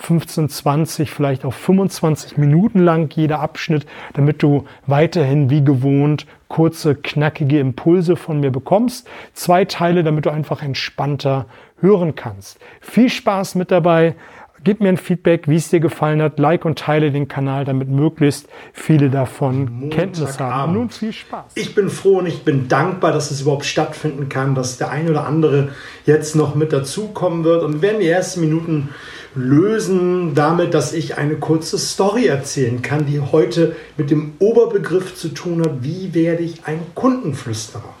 15, 20, vielleicht auch 25 Minuten lang jeder Abschnitt, damit du weiterhin wie gewohnt kurze, knackige Impulse von mir bekommst. Zwei Teile, damit du einfach entspannter hören kannst. Viel Spaß mit dabei. Gib mir ein Feedback, wie es dir gefallen hat. Like und teile den Kanal, damit möglichst viele davon Kenntnis haben. Nun viel Spaß. Ich bin froh und ich bin dankbar, dass es überhaupt stattfinden kann, dass der ein oder andere jetzt noch mit dazukommen wird. Und wir werden die ersten Minuten lösen damit, dass ich eine kurze Story erzählen kann, die heute mit dem Oberbegriff zu tun hat, wie werde ich ein Kundenflüsterer.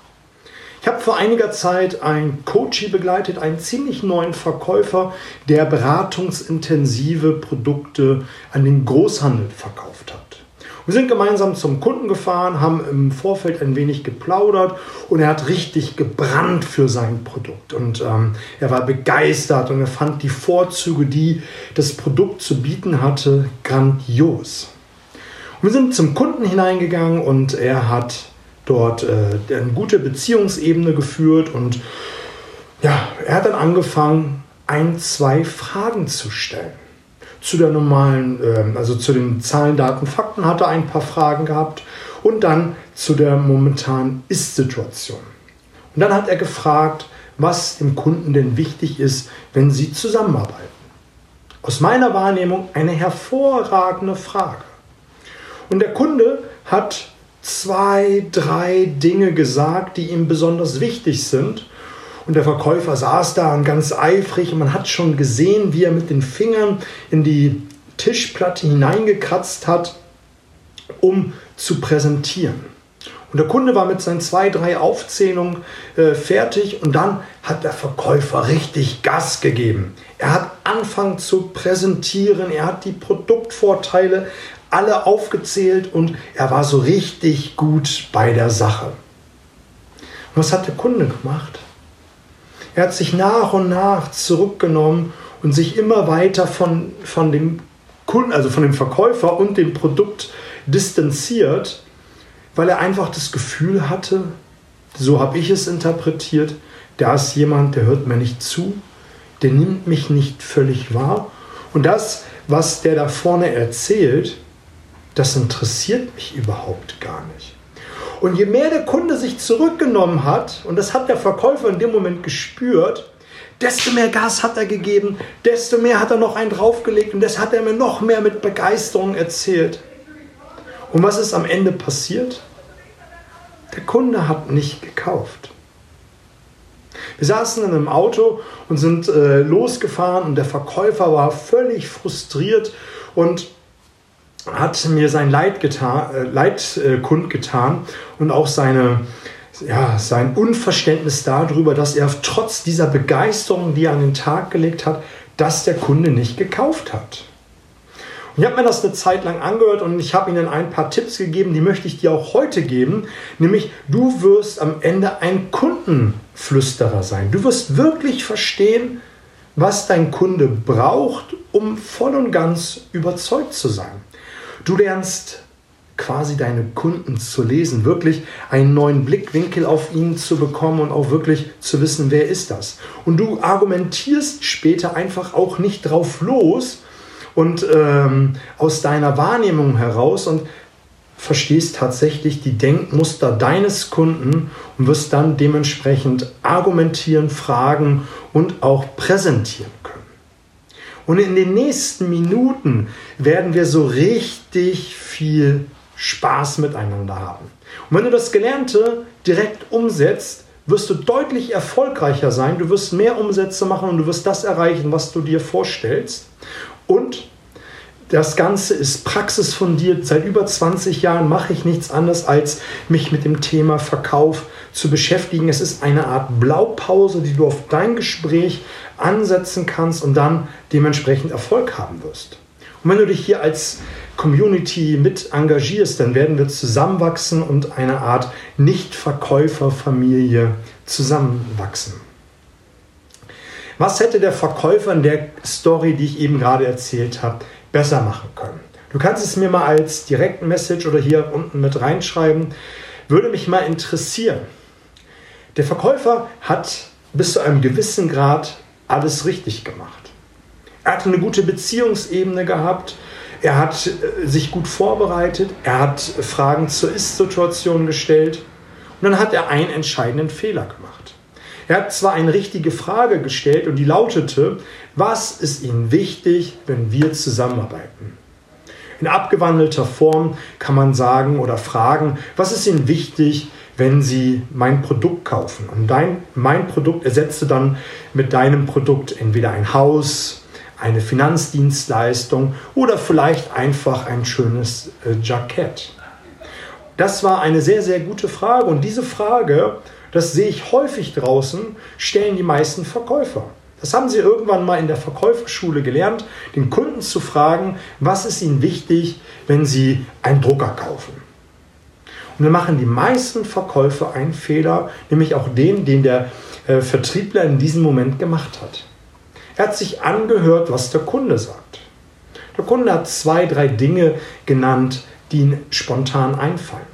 Ich habe vor einiger Zeit einen Coachie begleitet, einen ziemlich neuen Verkäufer, der beratungsintensive Produkte an den Großhandel verkauft hat. Wir sind gemeinsam zum Kunden gefahren, haben im Vorfeld ein wenig geplaudert und er hat richtig gebrannt für sein Produkt. Und ähm, er war begeistert und er fand die Vorzüge, die das Produkt zu bieten hatte, grandios. Und wir sind zum Kunden hineingegangen und er hat dort äh, eine gute Beziehungsebene geführt und ja, er hat dann angefangen, ein, zwei Fragen zu stellen. Zu der normalen, äh, also zu den Zahlen, Daten, Fakten hat er ein paar Fragen gehabt und dann zu der momentanen Ist-Situation. Und dann hat er gefragt, was dem Kunden denn wichtig ist, wenn sie zusammenarbeiten. Aus meiner Wahrnehmung eine hervorragende Frage. Und der Kunde hat zwei, drei Dinge gesagt, die ihm besonders wichtig sind. Und der Verkäufer saß da und ganz eifrig und man hat schon gesehen, wie er mit den Fingern in die Tischplatte hineingekratzt hat, um zu präsentieren. Und der Kunde war mit seinen zwei, drei Aufzählungen äh, fertig und dann hat der Verkäufer richtig Gas gegeben. Er hat angefangen zu präsentieren, er hat die Produktvorteile alle aufgezählt und er war so richtig gut bei der Sache. Und was hat der Kunde gemacht? Er hat sich nach und nach zurückgenommen und sich immer weiter von, von dem Kunden, also von dem Verkäufer und dem Produkt distanziert, weil er einfach das Gefühl hatte, so habe ich es interpretiert, da ist jemand, der hört mir nicht zu, der nimmt mich nicht völlig wahr. Und das, was der da vorne erzählt, das interessiert mich überhaupt gar nicht. Und je mehr der Kunde sich zurückgenommen hat, und das hat der Verkäufer in dem Moment gespürt, desto mehr Gas hat er gegeben, desto mehr hat er noch einen draufgelegt und das hat er mir noch mehr mit Begeisterung erzählt. Und was ist am Ende passiert? Der Kunde hat nicht gekauft. Wir saßen in einem Auto und sind äh, losgefahren und der Verkäufer war völlig frustriert und hat mir sein Leid, getan, äh, Leid äh, kundgetan und auch seine, ja, sein Unverständnis darüber, dass er trotz dieser Begeisterung, die er an den Tag gelegt hat, dass der Kunde nicht gekauft hat. Und ich habe mir das eine Zeit lang angehört und ich habe ihnen ein paar Tipps gegeben, die möchte ich dir auch heute geben. Nämlich, du wirst am Ende ein Kundenflüsterer sein. Du wirst wirklich verstehen, was dein Kunde braucht, um voll und ganz überzeugt zu sein. Du lernst quasi deine Kunden zu lesen, wirklich einen neuen Blickwinkel auf ihn zu bekommen und auch wirklich zu wissen, wer ist das. Und du argumentierst später einfach auch nicht drauf los und ähm, aus deiner Wahrnehmung heraus und verstehst tatsächlich die Denkmuster deines Kunden und wirst dann dementsprechend argumentieren, fragen und auch präsentieren können. Und in den nächsten Minuten werden wir so richtig viel Spaß miteinander haben. Und wenn du das Gelernte direkt umsetzt, wirst du deutlich erfolgreicher sein, du wirst mehr Umsätze machen und du wirst das erreichen, was du dir vorstellst. Und das Ganze ist praxisfundiert. Seit über 20 Jahren mache ich nichts anderes, als mich mit dem Thema Verkauf zu beschäftigen. Es ist eine Art Blaupause, die du auf dein Gespräch ansetzen kannst und dann dementsprechend Erfolg haben wirst. Und wenn du dich hier als Community mit engagierst, dann werden wir zusammenwachsen und eine Art Nicht-Verkäufer-Familie zusammenwachsen. Was hätte der Verkäufer in der Story, die ich eben gerade erzählt habe, besser machen können? Du kannst es mir mal als Direktmessage oder hier unten mit reinschreiben. Würde mich mal interessieren. Der Verkäufer hat bis zu einem gewissen Grad alles richtig gemacht. Er hat eine gute Beziehungsebene gehabt. Er hat äh, sich gut vorbereitet. Er hat Fragen zur Ist-Situation gestellt. Und dann hat er einen entscheidenden Fehler gemacht. Er hat zwar eine richtige Frage gestellt und die lautete, was ist Ihnen wichtig, wenn wir zusammenarbeiten? In abgewandelter Form kann man sagen oder fragen, was ist Ihnen wichtig, wenn Sie mein Produkt kaufen? Und dein, mein Produkt ersetzte dann mit deinem Produkt entweder ein Haus, eine Finanzdienstleistung oder vielleicht einfach ein schönes äh, Jackett. Das war eine sehr, sehr gute Frage und diese Frage das sehe ich häufig draußen, stellen die meisten Verkäufer. Das haben sie irgendwann mal in der Verkäuferschule gelernt, den Kunden zu fragen, was ist ihnen wichtig, wenn sie einen Drucker kaufen. Und dann machen die meisten Verkäufer einen Fehler, nämlich auch den, den der äh, Vertriebler in diesem Moment gemacht hat. Er hat sich angehört, was der Kunde sagt. Der Kunde hat zwei, drei Dinge genannt, die ihm spontan einfallen.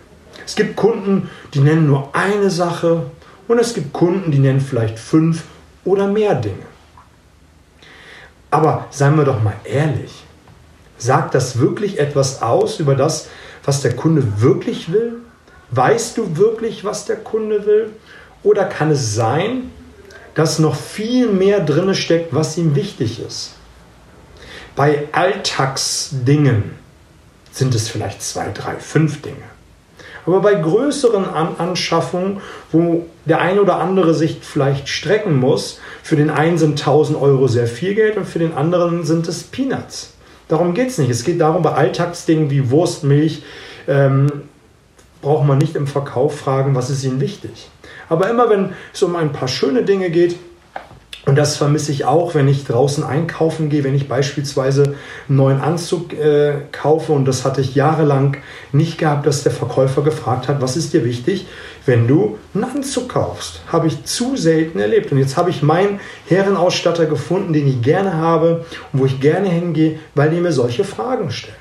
Es gibt Kunden, die nennen nur eine Sache und es gibt Kunden, die nennen vielleicht fünf oder mehr Dinge. Aber seien wir doch mal ehrlich, sagt das wirklich etwas aus über das, was der Kunde wirklich will? Weißt du wirklich, was der Kunde will? Oder kann es sein, dass noch viel mehr drin steckt, was ihm wichtig ist? Bei Alltagsdingen sind es vielleicht zwei, drei, fünf Dinge. Aber bei größeren An Anschaffungen, wo der eine oder andere sich vielleicht strecken muss, für den einen sind 1000 Euro sehr viel Geld und für den anderen sind es Peanuts. Darum geht es nicht. Es geht darum, bei Alltagsdingen wie Wurst, Milch, ähm, braucht man nicht im Verkauf fragen, was ist ihnen wichtig. Aber immer wenn es um ein paar schöne Dinge geht, und das vermisse ich auch, wenn ich draußen einkaufen gehe, wenn ich beispielsweise einen neuen Anzug äh, kaufe. Und das hatte ich jahrelang nicht gehabt, dass der Verkäufer gefragt hat, was ist dir wichtig, wenn du einen Anzug kaufst. Habe ich zu selten erlebt. Und jetzt habe ich meinen Herrenausstatter gefunden, den ich gerne habe und wo ich gerne hingehe, weil der mir solche Fragen stellt.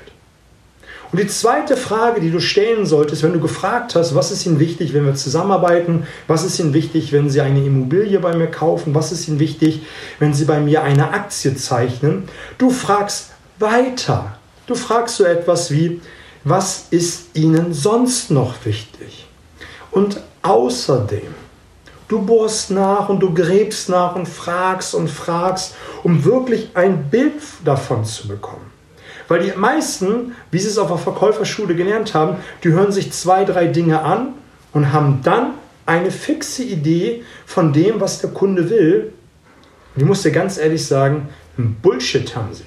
Und die zweite Frage, die du stellen solltest, wenn du gefragt hast, was ist Ihnen wichtig, wenn wir zusammenarbeiten, was ist Ihnen wichtig, wenn Sie eine Immobilie bei mir kaufen, was ist Ihnen wichtig, wenn Sie bei mir eine Aktie zeichnen, du fragst weiter. Du fragst so etwas wie, was ist Ihnen sonst noch wichtig? Und außerdem, du bohrst nach und du gräbst nach und fragst und fragst, um wirklich ein Bild davon zu bekommen. Weil die meisten, wie sie es auf der Verkäuferschule gelernt haben, die hören sich zwei, drei Dinge an und haben dann eine fixe Idee von dem, was der Kunde will. Und ich muss dir ganz ehrlich sagen, Bullshit haben sie.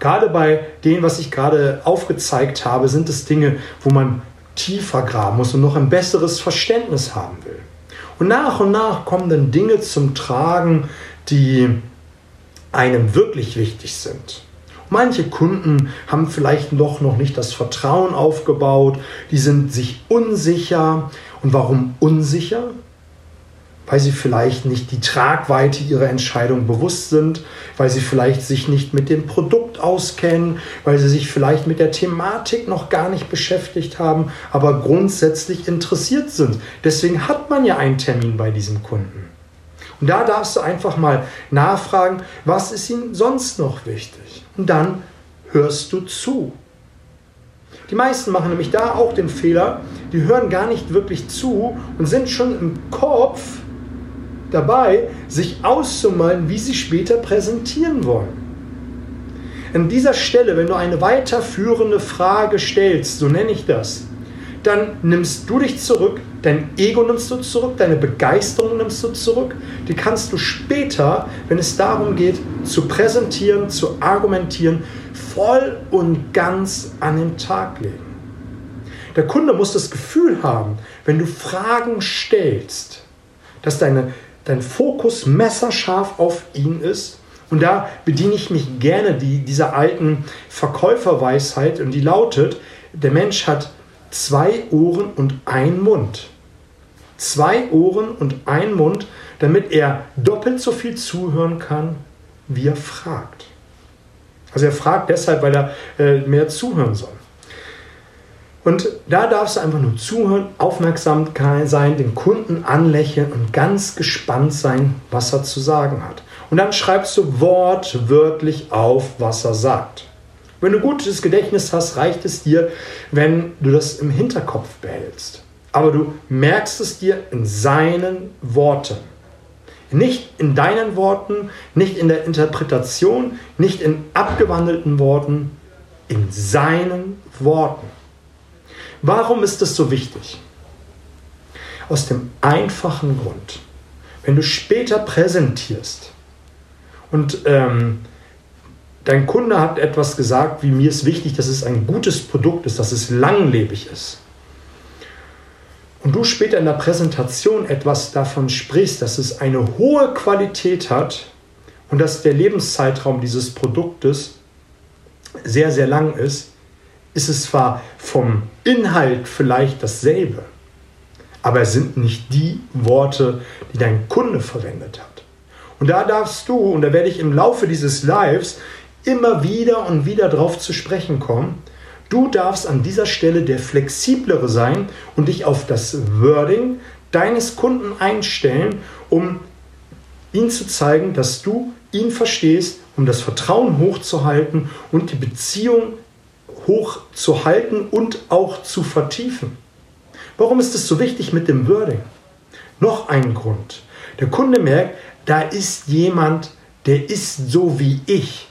Gerade bei denen, was ich gerade aufgezeigt habe, sind es Dinge, wo man tiefer graben muss und noch ein besseres Verständnis haben will. Und nach und nach kommen dann Dinge zum Tragen, die einem wirklich wichtig sind. Manche Kunden haben vielleicht doch noch nicht das Vertrauen aufgebaut, die sind sich unsicher. Und warum unsicher? Weil sie vielleicht nicht die Tragweite ihrer Entscheidung bewusst sind, weil sie vielleicht sich nicht mit dem Produkt auskennen, weil sie sich vielleicht mit der Thematik noch gar nicht beschäftigt haben, aber grundsätzlich interessiert sind. Deswegen hat man ja einen Termin bei diesem Kunden. Und da darfst du einfach mal nachfragen, was ist ihnen sonst noch wichtig? und dann hörst du zu. Die meisten machen nämlich da auch den Fehler, die hören gar nicht wirklich zu und sind schon im Kopf dabei, sich auszumalen, wie sie später präsentieren wollen. An dieser Stelle, wenn du eine weiterführende Frage stellst, so nenne ich das, dann nimmst du dich zurück, dein Ego nimmst du zurück, deine Begeisterung nimmst du zurück. Die kannst du später, wenn es darum geht, zu präsentieren, zu argumentieren, voll und ganz an den Tag legen. Der Kunde muss das Gefühl haben, wenn du Fragen stellst, dass deine, dein Fokus messerscharf auf ihn ist Und da bediene ich mich gerne die, dieser alten Verkäuferweisheit und die lautet, der Mensch hat zwei Ohren und ein Mund. Zwei Ohren und ein Mund, damit er doppelt so viel zuhören kann, wie er fragt. Also er fragt deshalb, weil er äh, mehr zuhören soll. Und da darfst du einfach nur zuhören, aufmerksam sein, den Kunden anlächeln und ganz gespannt sein, was er zu sagen hat. Und dann schreibst du wortwörtlich auf, was er sagt. Wenn du gutes Gedächtnis hast, reicht es dir, wenn du das im Hinterkopf behältst. Aber du merkst es dir in seinen Worten. Nicht in deinen Worten, nicht in der Interpretation, nicht in abgewandelten Worten, in seinen Worten. Warum ist das so wichtig? Aus dem einfachen Grund, wenn du später präsentierst und ähm, dein Kunde hat etwas gesagt, wie mir ist wichtig, dass es ein gutes Produkt ist, dass es langlebig ist. Und du später in der Präsentation etwas davon sprichst, dass es eine hohe Qualität hat und dass der Lebenszeitraum dieses Produktes sehr, sehr lang ist, ist es zwar vom Inhalt vielleicht dasselbe, aber es sind nicht die Worte, die dein Kunde verwendet hat. Und da darfst du, und da werde ich im Laufe dieses Lives immer wieder und wieder drauf zu sprechen kommen, du darfst an dieser Stelle der flexiblere sein und dich auf das Wording deines Kunden einstellen, um ihm zu zeigen, dass du ihn verstehst, um das Vertrauen hochzuhalten und die Beziehung hoch zu halten und auch zu vertiefen. Warum ist es so wichtig mit dem Wording? Noch ein Grund. Der Kunde merkt, da ist jemand, der ist so wie ich.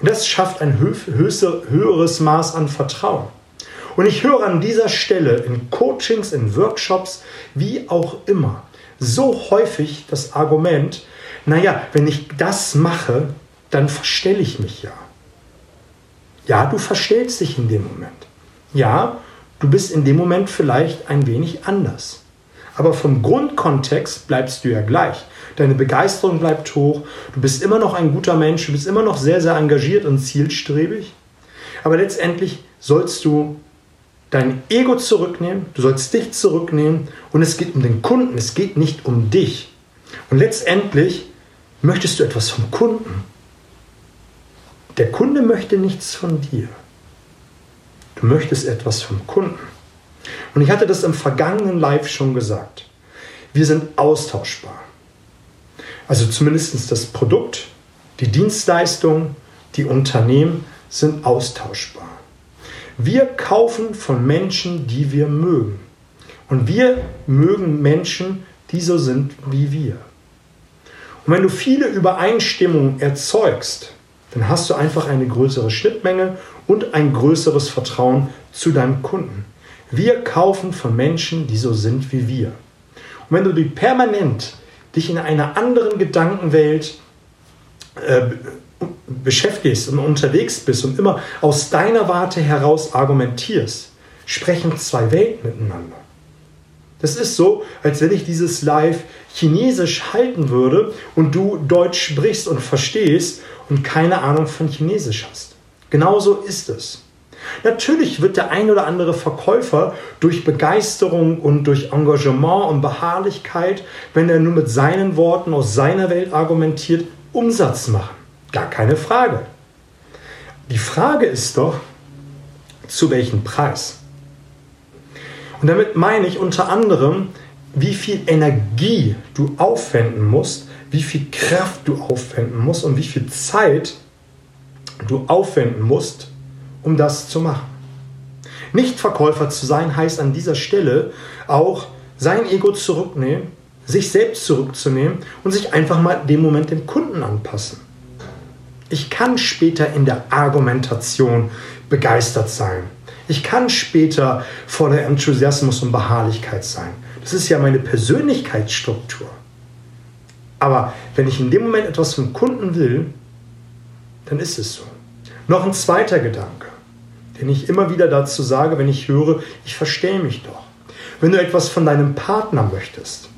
Und das schafft ein höheres Maß an Vertrauen. Und ich höre an dieser Stelle in Coachings, in Workshops, wie auch immer, so häufig das Argument, naja, wenn ich das mache, dann verstelle ich mich ja. Ja, du verstellst dich in dem Moment. Ja, du bist in dem Moment vielleicht ein wenig anders. Aber vom Grundkontext bleibst du ja gleich. Deine Begeisterung bleibt hoch, du bist immer noch ein guter Mensch, du bist immer noch sehr, sehr engagiert und zielstrebig. Aber letztendlich sollst du dein Ego zurücknehmen, du sollst dich zurücknehmen und es geht um den Kunden, es geht nicht um dich. Und letztendlich möchtest du etwas vom Kunden. Der Kunde möchte nichts von dir. Du möchtest etwas vom Kunden. Und ich hatte das im vergangenen Live schon gesagt. Wir sind austauschbar. Also zumindest das Produkt, die Dienstleistung, die Unternehmen sind austauschbar. Wir kaufen von Menschen, die wir mögen. Und wir mögen Menschen, die so sind wie wir. Und wenn du viele Übereinstimmungen erzeugst, dann hast du einfach eine größere Schnittmenge und ein größeres Vertrauen zu deinem Kunden. Wir kaufen von Menschen, die so sind wie wir. Und wenn du die permanent dich in einer anderen Gedankenwelt äh, beschäftigst und unterwegs bist und immer aus deiner Warte heraus argumentierst, sprechen zwei Welten miteinander. Das ist so, als wenn ich dieses Live chinesisch halten würde und du Deutsch sprichst und verstehst und keine Ahnung von Chinesisch hast. Genauso ist es. Natürlich wird der ein oder andere Verkäufer durch Begeisterung und durch Engagement und Beharrlichkeit, wenn er nur mit seinen Worten aus seiner Welt argumentiert, Umsatz machen. Gar keine Frage. Die Frage ist doch, zu welchem Preis? Und damit meine ich unter anderem, wie viel Energie du aufwenden musst, wie viel Kraft du aufwenden musst und wie viel Zeit du aufwenden musst, um das zu machen. Nicht Verkäufer zu sein heißt an dieser Stelle auch sein Ego zurücknehmen, sich selbst zurückzunehmen und sich einfach mal dem Moment dem Kunden anpassen. Ich kann später in der Argumentation begeistert sein. Ich kann später voller Enthusiasmus und Beharrlichkeit sein. Das ist ja meine Persönlichkeitsstruktur. Aber wenn ich in dem Moment etwas vom Kunden will, dann ist es so. Noch ein zweiter Gedanke, den ich immer wieder dazu sage, wenn ich höre, ich verstehe mich doch. Wenn du etwas von deinem Partner möchtest,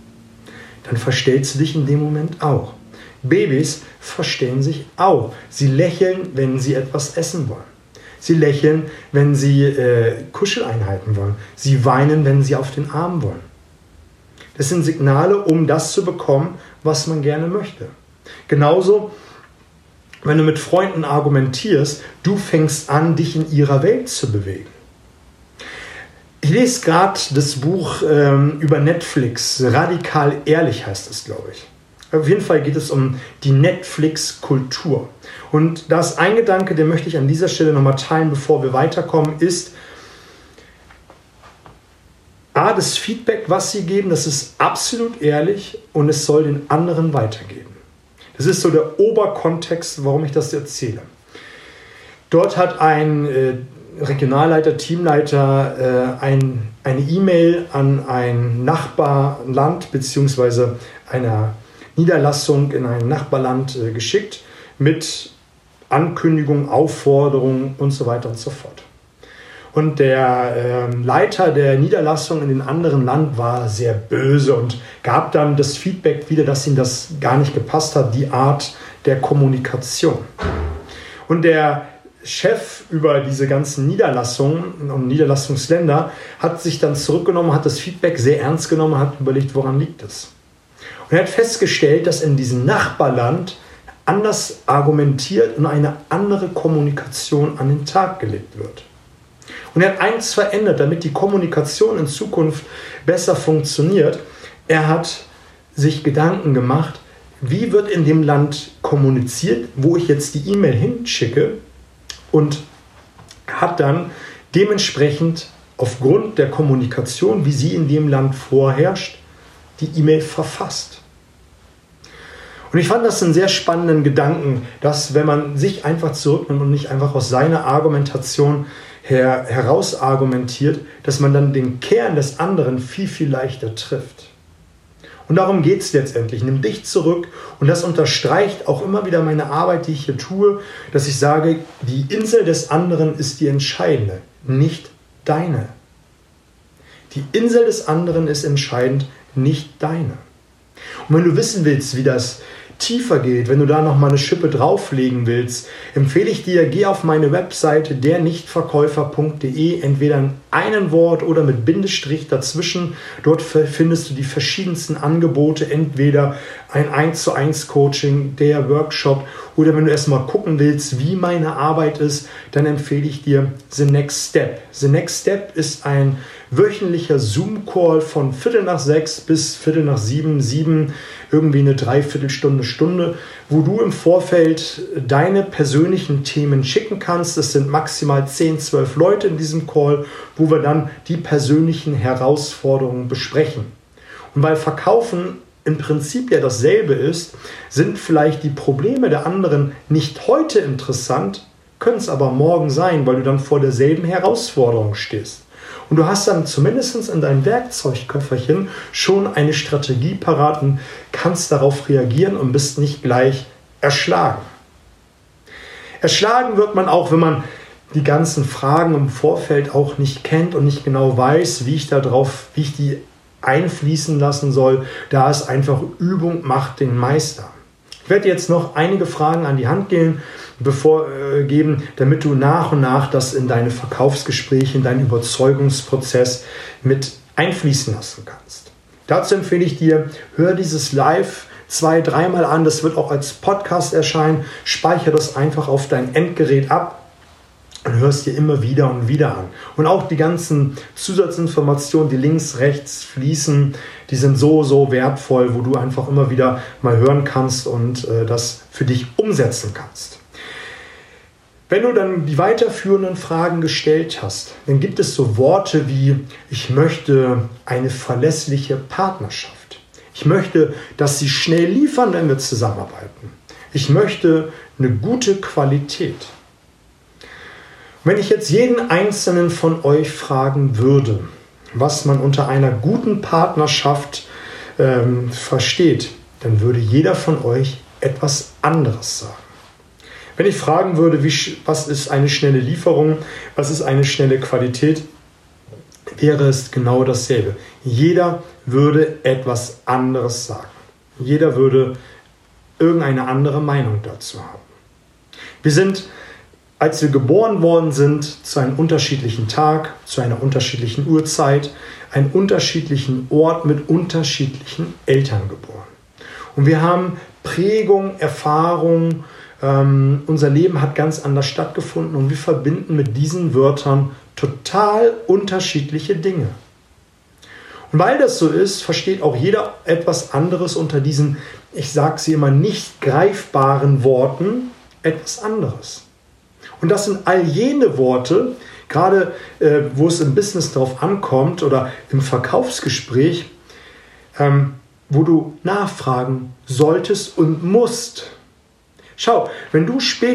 dann verstellst du dich in dem Moment auch. Babys verstehen sich auch. Sie lächeln, wenn sie etwas essen wollen. Sie lächeln, wenn sie äh, Kuscheleinheiten wollen. Sie weinen, wenn sie auf den Arm wollen. Das sind Signale, um das zu bekommen, was man gerne möchte. Genauso, wenn du mit Freunden argumentierst, du fängst an, dich in ihrer Welt zu bewegen. Ich lese gerade das Buch ähm, über Netflix, Radikal Ehrlich heißt es, glaube ich. Auf jeden Fall geht es um die Netflix-Kultur. Und das ein Gedanke, den möchte ich an dieser Stelle nochmal teilen, bevor wir weiterkommen, ist, A, das Feedback, was sie geben, das ist absolut ehrlich und es soll den anderen weitergeben. Das ist so der Oberkontext, warum ich das erzähle. Dort hat ein äh, Regionalleiter, Teamleiter äh, ein, eine E-Mail an ein Nachbarland bzw. einer Niederlassung in ein Nachbarland äh, geschickt mit Ankündigung, Aufforderung und so weiter und so fort. Und der äh, Leiter der Niederlassung in dem anderen Land war sehr böse und gab dann das Feedback wieder, dass ihm das gar nicht gepasst hat, die Art der Kommunikation. Und der Chef über diese ganzen Niederlassungen und Niederlassungsländer hat sich dann zurückgenommen, hat das Feedback sehr ernst genommen, hat überlegt, woran liegt es. Und er hat festgestellt, dass in diesem Nachbarland anders argumentiert und eine andere Kommunikation an den Tag gelegt wird. Und er hat eins verändert, damit die Kommunikation in Zukunft besser funktioniert. Er hat sich Gedanken gemacht, wie wird in dem Land kommuniziert, wo ich jetzt die E-Mail hinschicke und hat dann dementsprechend aufgrund der Kommunikation, wie sie in dem Land vorherrscht, die E-Mail verfasst. Und ich fand das einen sehr spannenden Gedanken, dass wenn man sich einfach zurücknimmt und nicht einfach aus seiner Argumentation her, heraus argumentiert, dass man dann den Kern des anderen viel, viel leichter trifft. Und darum geht es letztendlich. Nimm dich zurück und das unterstreicht auch immer wieder meine Arbeit, die ich hier tue, dass ich sage, die Insel des anderen ist die entscheidende, nicht deine. Die Insel des anderen ist entscheidend, nicht deine. Und wenn du wissen willst, wie das tiefer geht, wenn du da noch mal eine Schippe drauflegen willst, empfehle ich dir, geh auf meine Webseite dernichtverkäufer.de, entweder in einem Wort oder mit Bindestrich dazwischen. Dort findest du die verschiedensten Angebote, entweder ein 1 zu 1 Coaching, der Workshop oder wenn du erstmal gucken willst, wie meine Arbeit ist, dann empfehle ich dir The Next Step. The Next Step ist ein wöchentlicher Zoom-Call von Viertel nach sechs bis Viertel nach sieben, sieben, irgendwie eine Dreiviertelstunde, Stunde, wo du im Vorfeld deine persönlichen Themen schicken kannst. Es sind maximal 10, 12 Leute in diesem Call, wo wir dann die persönlichen Herausforderungen besprechen. Und weil Verkaufen im Prinzip ja dasselbe ist, sind vielleicht die Probleme der anderen nicht heute interessant, können es aber morgen sein, weil du dann vor derselben Herausforderung stehst. Und du hast dann zumindest in deinem Werkzeugköfferchen schon eine Strategie parat und kannst darauf reagieren und bist nicht gleich erschlagen. Erschlagen wird man auch, wenn man die ganzen Fragen im Vorfeld auch nicht kennt und nicht genau weiß, wie ich darauf, wie ich die einfließen lassen soll. Da ist einfach Übung macht den Meister. Ich werde jetzt noch einige Fragen an die Hand gehen, bevor, äh, geben, damit du nach und nach das in deine Verkaufsgespräche, in deinen Überzeugungsprozess mit einfließen lassen kannst. Dazu empfehle ich dir, hör dieses Live zwei, dreimal an. Das wird auch als Podcast erscheinen. Speichere das einfach auf dein Endgerät ab und hörst dir immer wieder und wieder an. Und auch die ganzen Zusatzinformationen, die links, rechts fließen, die sind so, so wertvoll, wo du einfach immer wieder mal hören kannst und äh, das für dich umsetzen kannst. Wenn du dann die weiterführenden Fragen gestellt hast, dann gibt es so Worte wie, ich möchte eine verlässliche Partnerschaft. Ich möchte, dass sie schnell liefern, wenn wir zusammenarbeiten. Ich möchte eine gute Qualität. Wenn ich jetzt jeden einzelnen von euch fragen würde, was man unter einer guten Partnerschaft ähm, versteht, dann würde jeder von euch etwas anderes sagen. Wenn ich fragen würde, wie, was ist eine schnelle Lieferung, was ist eine schnelle Qualität, wäre es genau dasselbe. Jeder würde etwas anderes sagen. Jeder würde irgendeine andere Meinung dazu haben. Wir sind, als wir geboren worden sind, zu einem unterschiedlichen Tag, zu einer unterschiedlichen Uhrzeit, einem unterschiedlichen Ort mit unterschiedlichen Eltern geboren. Und wir haben Prägung, Erfahrung, ähm, unser Leben hat ganz anders stattgefunden und wir verbinden mit diesen Wörtern total unterschiedliche Dinge. Und weil das so ist, versteht auch jeder etwas anderes unter diesen, ich sage sie immer, nicht greifbaren Worten etwas anderes. Und das sind all jene Worte, gerade äh, wo es im Business darauf ankommt oder im Verkaufsgespräch, ähm, wo du nachfragen solltest und musst. Schau, wenn du später